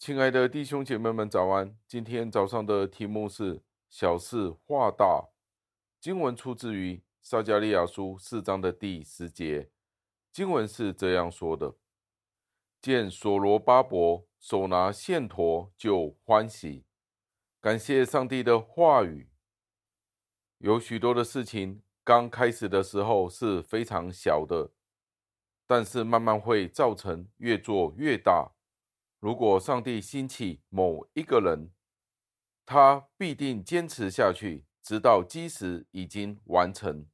亲爱的弟兄姐妹们，早安！今天早上的题目是“小事化大”。经文出自于撒迦利亚书四章的第十节。经文是这样说的：“见所罗巴伯手拿线砣，就欢喜。”感谢上帝的话语。有许多的事情刚开始的时候是非常小的，但是慢慢会造成越做越大。如果上帝兴起某一个人，他必定坚持下去，直到基石已经完成，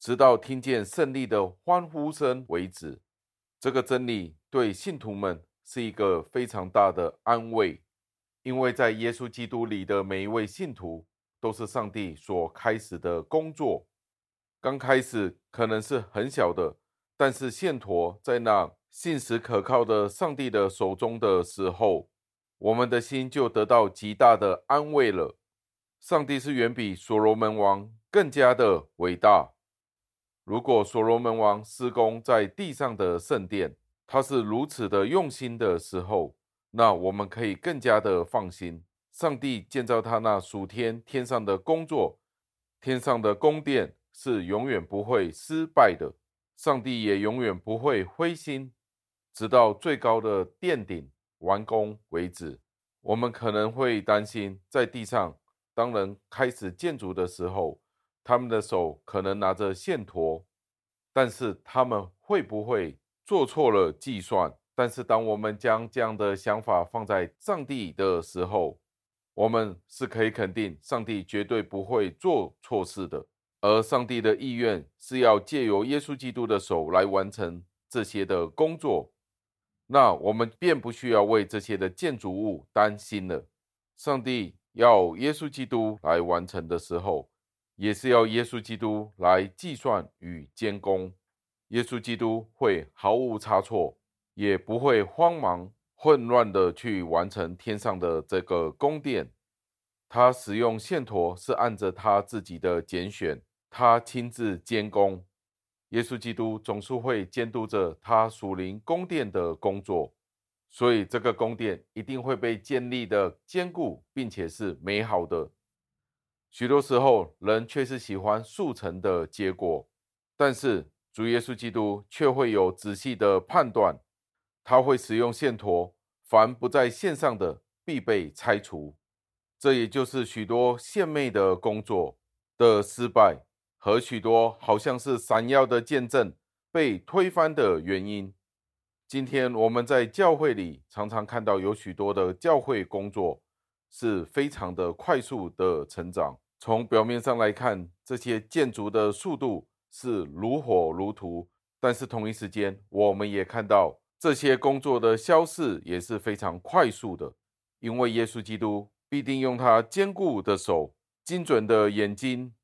直到听见胜利的欢呼声为止。这个真理对信徒们是一个非常大的安慰，因为在耶稣基督里的每一位信徒都是上帝所开始的工作。刚开始可能是很小的，但是线砣在那。信实可靠的上帝的手中的时候，我们的心就得到极大的安慰了。上帝是远比所罗门王更加的伟大。如果所罗门王施工在地上的圣殿，他是如此的用心的时候，那我们可以更加的放心。上帝建造他那属天天上的工作，天上的宫殿是永远不会失败的。上帝也永远不会灰心。直到最高的殿顶完工为止，我们可能会担心，在地上当人开始建筑的时候，他们的手可能拿着线砣，但是他们会不会做错了计算？但是当我们将这样的想法放在上帝的时候，我们是可以肯定，上帝绝对不会做错事的。而上帝的意愿是要借由耶稣基督的手来完成这些的工作。那我们便不需要为这些的建筑物担心了。上帝要耶稣基督来完成的时候，也是要耶稣基督来计算与监工。耶稣基督会毫无差错，也不会慌忙混乱的去完成天上的这个宫殿。他使用线砣是按着他自己的拣选，他亲自监工。耶稣基督总是会监督着他属灵宫殿的工作，所以这个宫殿一定会被建立的坚固，并且是美好的。许多时候，人却是喜欢速成的结果，但是主耶稣基督却会有仔细的判断，他会使用线砣，凡不在线上的必被拆除。这也就是许多献媚的工作的失败。和许多好像是闪耀的见证被推翻的原因。今天我们在教会里常常看到有许多的教会工作是非常的快速的成长。从表面上来看，这些建筑的速度是如火如荼，但是同一时间，我们也看到这些工作的消逝也是非常快速的。因为耶稣基督必定用他坚固的手、精准的眼睛。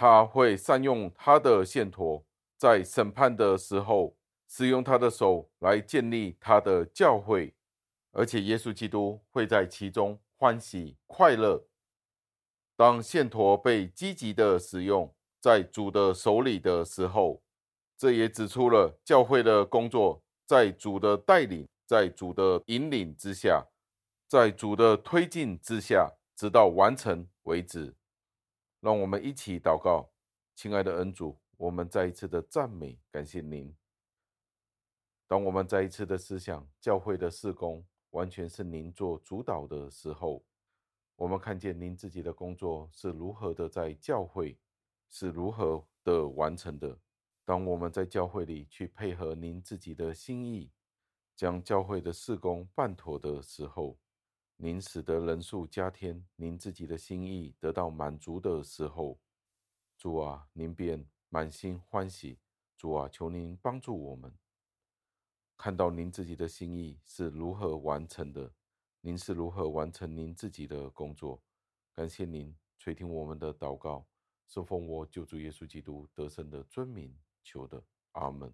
他会善用他的线砣，在审判的时候使用他的手来建立他的教会，而且耶稣基督会在其中欢喜快乐。当线砣被积极的使用在主的手里的时候，这也指出了教会的工作在主的带领、在主的引领之下，在主的推进之下，直到完成为止。让我们一起祷告，亲爱的恩主，我们再一次的赞美感谢您。当我们再一次的思想教会的事工完全是您做主导的时候，我们看见您自己的工作是如何的在教会是如何的完成的。当我们在教会里去配合您自己的心意，将教会的事工办妥的时候。您使得人数加添，您自己的心意得到满足的时候，主啊，您便满心欢喜。主啊，求您帮助我们，看到您自己的心意是如何完成的，您是如何完成您自己的工作。感谢您垂听我们的祷告，是奉我救主耶稣基督得胜的尊名求的，阿门。